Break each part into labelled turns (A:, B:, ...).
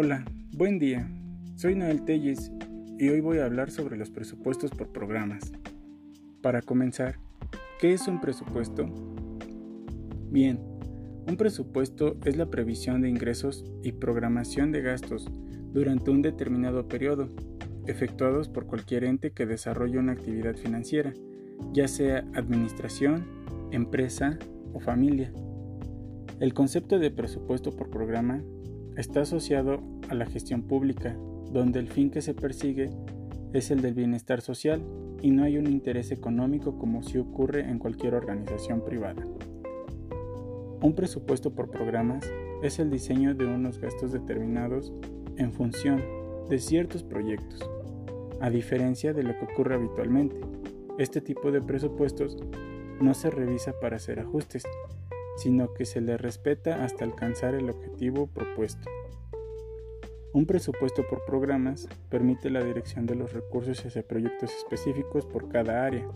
A: Hola, buen día. Soy Noel Telles y hoy voy a hablar sobre los presupuestos por programas. Para comenzar, ¿qué es un presupuesto? Bien, un presupuesto es la previsión de ingresos y programación de gastos durante un determinado periodo, efectuados por cualquier ente que desarrolle una actividad financiera, ya sea administración, empresa o familia. El concepto de presupuesto por programa está asociado a la gestión pública, donde el fin que se persigue es el del bienestar social y no hay un interés económico como si ocurre en cualquier organización privada. Un presupuesto por programas es el diseño de unos gastos determinados en función de ciertos proyectos, a diferencia de lo que ocurre habitualmente. Este tipo de presupuestos no se revisa para hacer ajustes, sino que se le respeta hasta alcanzar el objetivo propuesto. Un presupuesto por programas permite la dirección de los recursos hacia proyectos específicos por cada área.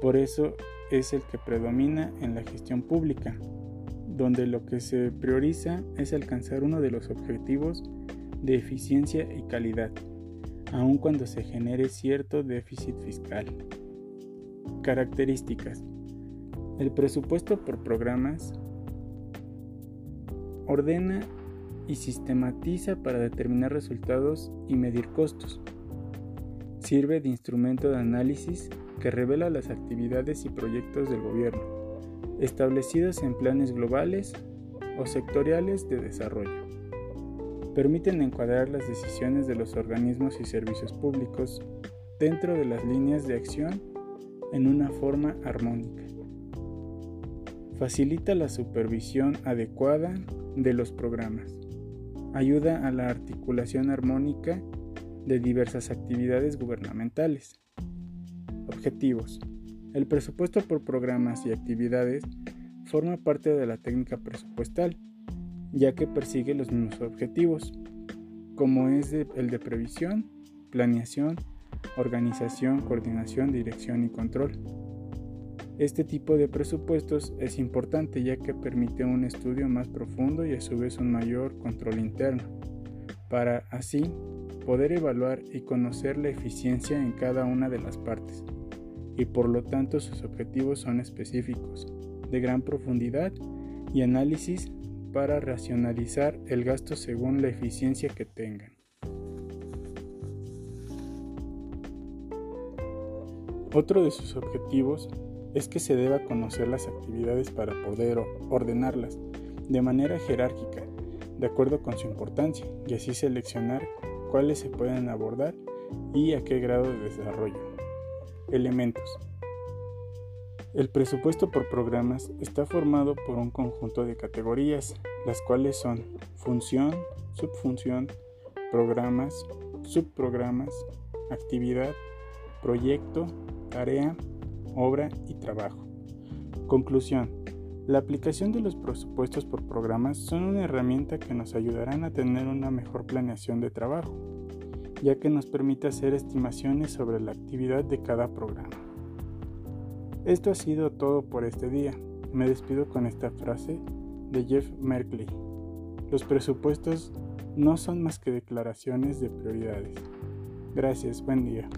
A: Por eso es el que predomina en la gestión pública, donde lo que se prioriza es alcanzar uno de los objetivos de eficiencia y calidad, aun cuando se genere cierto déficit fiscal. Características. El presupuesto por programas ordena y sistematiza para determinar resultados y medir costos. Sirve de instrumento de análisis que revela las actividades y proyectos del gobierno, establecidos en planes globales o sectoriales de desarrollo. Permiten encuadrar las decisiones de los organismos y servicios públicos dentro de las líneas de acción en una forma armónica facilita la supervisión adecuada de los programas, ayuda a la articulación armónica de diversas actividades gubernamentales. Objetivos. El presupuesto por programas y actividades forma parte de la técnica presupuestal, ya que persigue los mismos objetivos, como es el de previsión, planeación, organización, coordinación, dirección y control. Este tipo de presupuestos es importante ya que permite un estudio más profundo y a su vez un mayor control interno, para así poder evaluar y conocer la eficiencia en cada una de las partes, y por lo tanto sus objetivos son específicos, de gran profundidad y análisis para racionalizar el gasto según la eficiencia que tengan. Otro de sus objetivos es que se deba conocer las actividades para poder ordenarlas de manera jerárquica, de acuerdo con su importancia, y así seleccionar cuáles se pueden abordar y a qué grado de desarrollo. Elementos. El presupuesto por programas está formado por un conjunto de categorías, las cuales son función, subfunción, programas, subprogramas, actividad, proyecto, tarea, obra y trabajo. Conclusión. La aplicación de los presupuestos por programas son una herramienta que nos ayudarán a tener una mejor planeación de trabajo, ya que nos permite hacer estimaciones sobre la actividad de cada programa. Esto ha sido todo por este día. Me despido con esta frase de Jeff Merkley. Los presupuestos no son más que declaraciones de prioridades. Gracias, buen día.